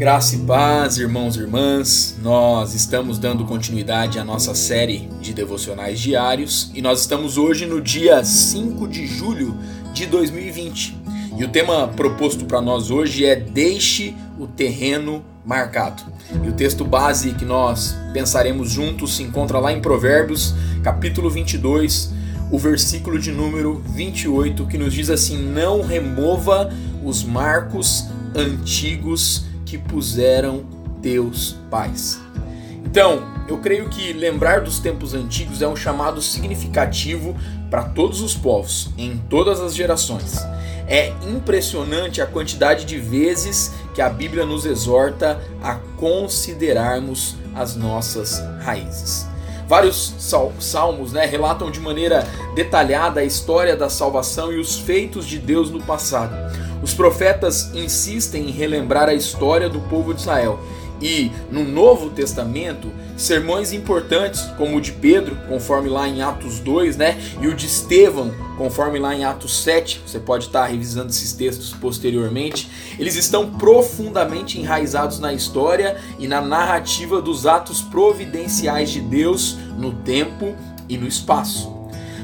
Graça e paz, irmãos e irmãs. Nós estamos dando continuidade à nossa série de devocionais diários e nós estamos hoje no dia 5 de julho de 2020. E o tema proposto para nós hoje é Deixe o terreno marcado. E o texto base que nós pensaremos juntos se encontra lá em Provérbios, capítulo 22, o versículo de número 28, que nos diz assim: Não remova os marcos antigos que puseram teus pais. Então, eu creio que lembrar dos tempos antigos é um chamado significativo para todos os povos, em todas as gerações. É impressionante a quantidade de vezes que a Bíblia nos exorta a considerarmos as nossas raízes. Vários salmos né, relatam de maneira detalhada a história da salvação e os feitos de Deus no passado. Os profetas insistem em relembrar a história do povo de Israel. E no Novo Testamento, sermões importantes, como o de Pedro, conforme lá em Atos 2, né? E o de Estevão, conforme lá em Atos 7, você pode estar revisando esses textos posteriormente, eles estão profundamente enraizados na história e na narrativa dos atos providenciais de Deus no tempo e no espaço.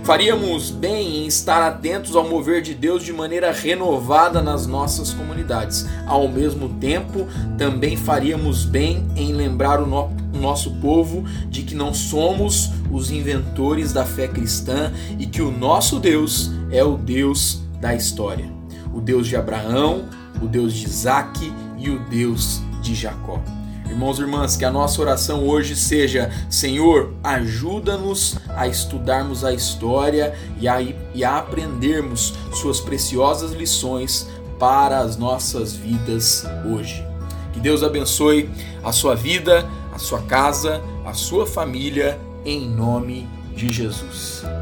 Faríamos bem em estar atentos ao mover de Deus de maneira renovada nas nossas comunidades. Ao mesmo tempo, também faríamos bem em lembrar o, no o nosso povo de que não somos os inventores da fé cristã e que o nosso Deus é o Deus da história. O Deus de Abraão, o Deus de Isaac e o Deus de Jacó. Irmãos e irmãs, que a nossa oração hoje seja: Senhor, ajuda-nos a estudarmos a história e a, e a aprendermos Suas preciosas lições para as nossas vidas hoje. Que Deus abençoe a sua vida, a sua casa, a sua família, em nome de Jesus.